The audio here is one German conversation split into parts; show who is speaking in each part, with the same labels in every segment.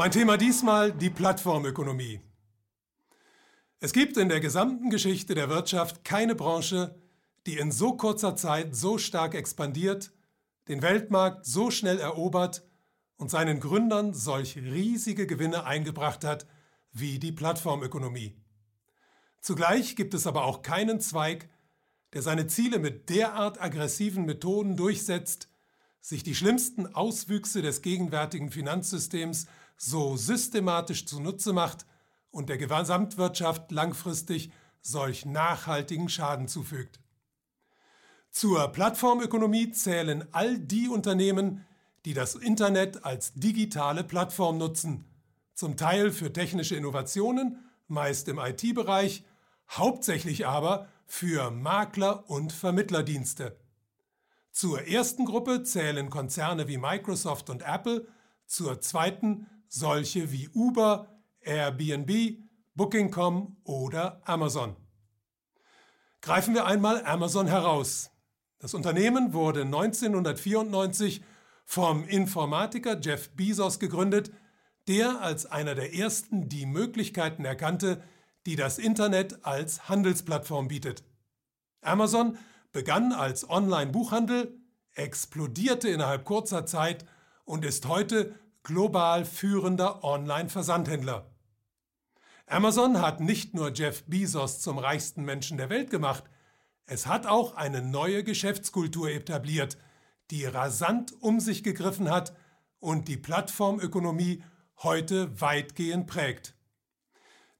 Speaker 1: Mein Thema diesmal die Plattformökonomie. Es gibt in der gesamten Geschichte der Wirtschaft keine Branche, die in so kurzer Zeit so stark expandiert, den Weltmarkt so schnell erobert und seinen Gründern solch riesige Gewinne eingebracht hat wie die Plattformökonomie. Zugleich gibt es aber auch keinen Zweig, der seine Ziele mit derart aggressiven Methoden durchsetzt, sich die schlimmsten Auswüchse des gegenwärtigen Finanzsystems so systematisch zunutze macht und der Gesamtwirtschaft langfristig solch nachhaltigen Schaden zufügt. Zur Plattformökonomie zählen all die Unternehmen, die das Internet als digitale Plattform nutzen, zum Teil für technische Innovationen, meist im IT-Bereich, hauptsächlich aber für Makler und Vermittlerdienste. Zur ersten Gruppe zählen Konzerne wie Microsoft und Apple, zur zweiten solche wie Uber, Airbnb, Booking.com oder Amazon. Greifen wir einmal Amazon heraus. Das Unternehmen wurde 1994 vom Informatiker Jeff Bezos gegründet, der als einer der ersten die Möglichkeiten erkannte, die das Internet als Handelsplattform bietet. Amazon begann als Online-Buchhandel, explodierte innerhalb kurzer Zeit und ist heute global führender Online-Versandhändler. Amazon hat nicht nur Jeff Bezos zum reichsten Menschen der Welt gemacht, es hat auch eine neue Geschäftskultur etabliert, die rasant um sich gegriffen hat und die Plattformökonomie heute weitgehend prägt.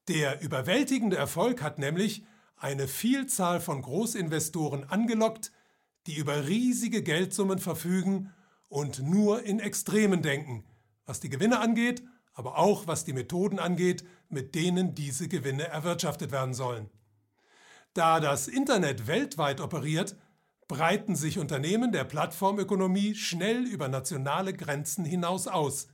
Speaker 1: Der überwältigende Erfolg hat nämlich eine Vielzahl von Großinvestoren angelockt, die über riesige Geldsummen verfügen und nur in Extremen denken, was die Gewinne angeht aber auch was die Methoden angeht, mit denen diese Gewinne erwirtschaftet werden sollen. Da das Internet weltweit operiert, breiten sich Unternehmen der Plattformökonomie schnell über nationale Grenzen hinaus aus.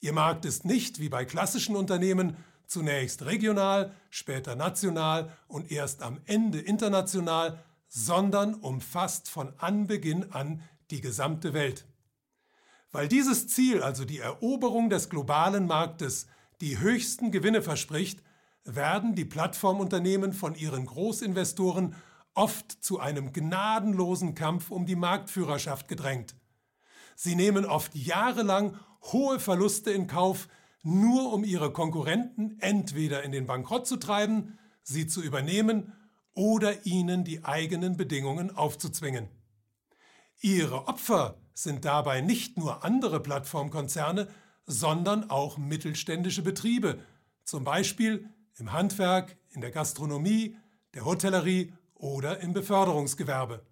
Speaker 1: Ihr Markt ist nicht wie bei klassischen Unternehmen zunächst regional, später national und erst am Ende international, sondern umfasst von Anbeginn an die gesamte Welt. Weil dieses Ziel, also die Eroberung des globalen Marktes, die höchsten Gewinne verspricht, werden die Plattformunternehmen von ihren Großinvestoren oft zu einem gnadenlosen Kampf um die Marktführerschaft gedrängt. Sie nehmen oft jahrelang hohe Verluste in Kauf, nur um ihre Konkurrenten entweder in den Bankrott zu treiben, sie zu übernehmen oder ihnen die eigenen Bedingungen aufzuzwingen. Ihre Opfer sind dabei nicht nur andere Plattformkonzerne, sondern auch mittelständische Betriebe, zum Beispiel im Handwerk, in der Gastronomie, der Hotellerie oder im Beförderungsgewerbe.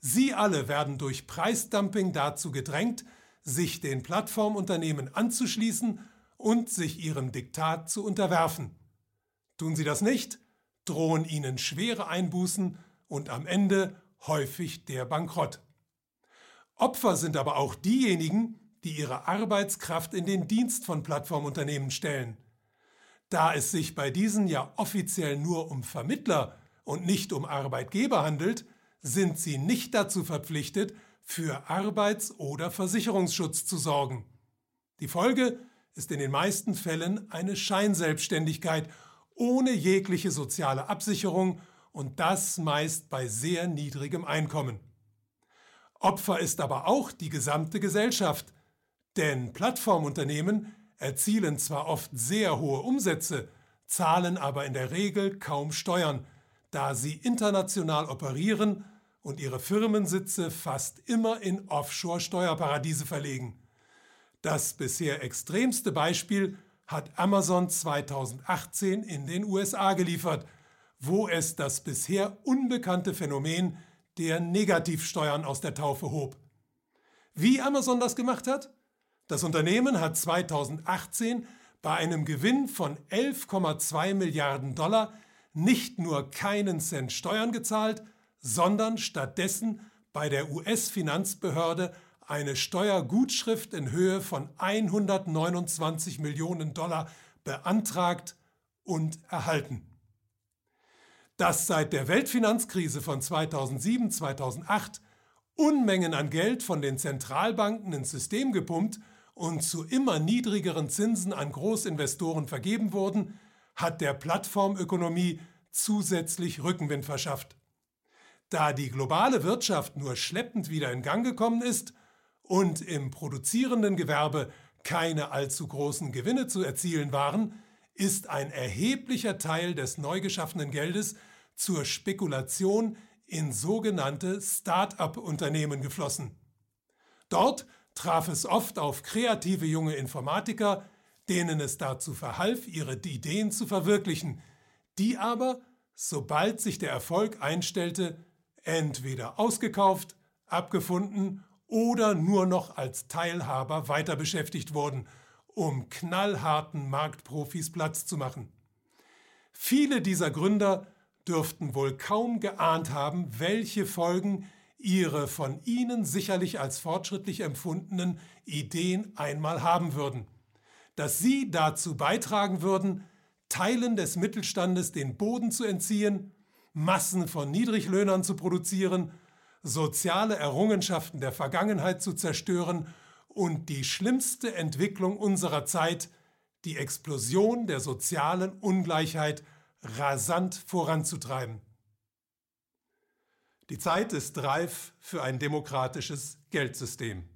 Speaker 1: Sie alle werden durch Preisdumping dazu gedrängt, sich den Plattformunternehmen anzuschließen und sich ihrem Diktat zu unterwerfen. Tun sie das nicht, drohen ihnen schwere Einbußen und am Ende häufig der Bankrott. Opfer sind aber auch diejenigen, die ihre Arbeitskraft in den Dienst von Plattformunternehmen stellen. Da es sich bei diesen ja offiziell nur um Vermittler und nicht um Arbeitgeber handelt, sind sie nicht dazu verpflichtet, für Arbeits- oder Versicherungsschutz zu sorgen. Die Folge ist in den meisten Fällen eine Scheinselbstständigkeit ohne jegliche soziale Absicherung und das meist bei sehr niedrigem Einkommen. Opfer ist aber auch die gesamte Gesellschaft, denn Plattformunternehmen erzielen zwar oft sehr hohe Umsätze, zahlen aber in der Regel kaum Steuern, da sie international operieren und ihre Firmensitze fast immer in Offshore-Steuerparadiese verlegen. Das bisher extremste Beispiel hat Amazon 2018 in den USA geliefert, wo es das bisher unbekannte Phänomen der Negativsteuern aus der Taufe hob. Wie Amazon das gemacht hat? Das Unternehmen hat 2018 bei einem Gewinn von 11,2 Milliarden Dollar nicht nur keinen Cent Steuern gezahlt, sondern stattdessen bei der US-Finanzbehörde eine Steuergutschrift in Höhe von 129 Millionen Dollar beantragt und erhalten dass seit der Weltfinanzkrise von 2007-2008 Unmengen an Geld von den Zentralbanken ins System gepumpt und zu immer niedrigeren Zinsen an Großinvestoren vergeben wurden, hat der Plattformökonomie zusätzlich Rückenwind verschafft. Da die globale Wirtschaft nur schleppend wieder in Gang gekommen ist und im produzierenden Gewerbe keine allzu großen Gewinne zu erzielen waren, ist ein erheblicher Teil des neu geschaffenen Geldes zur Spekulation in sogenannte Start-up-Unternehmen geflossen. Dort traf es oft auf kreative junge Informatiker, denen es dazu verhalf, ihre Ideen zu verwirklichen, die aber, sobald sich der Erfolg einstellte, entweder ausgekauft, abgefunden oder nur noch als Teilhaber weiter beschäftigt wurden, um knallharten Marktprofis Platz zu machen. Viele dieser Gründer dürften wohl kaum geahnt haben, welche Folgen ihre von ihnen sicherlich als fortschrittlich empfundenen Ideen einmal haben würden. Dass sie dazu beitragen würden, Teilen des Mittelstandes den Boden zu entziehen, Massen von Niedriglöhnern zu produzieren, soziale Errungenschaften der Vergangenheit zu zerstören und die schlimmste Entwicklung unserer Zeit, die Explosion der sozialen Ungleichheit, rasant voranzutreiben. Die Zeit ist reif für ein demokratisches Geldsystem.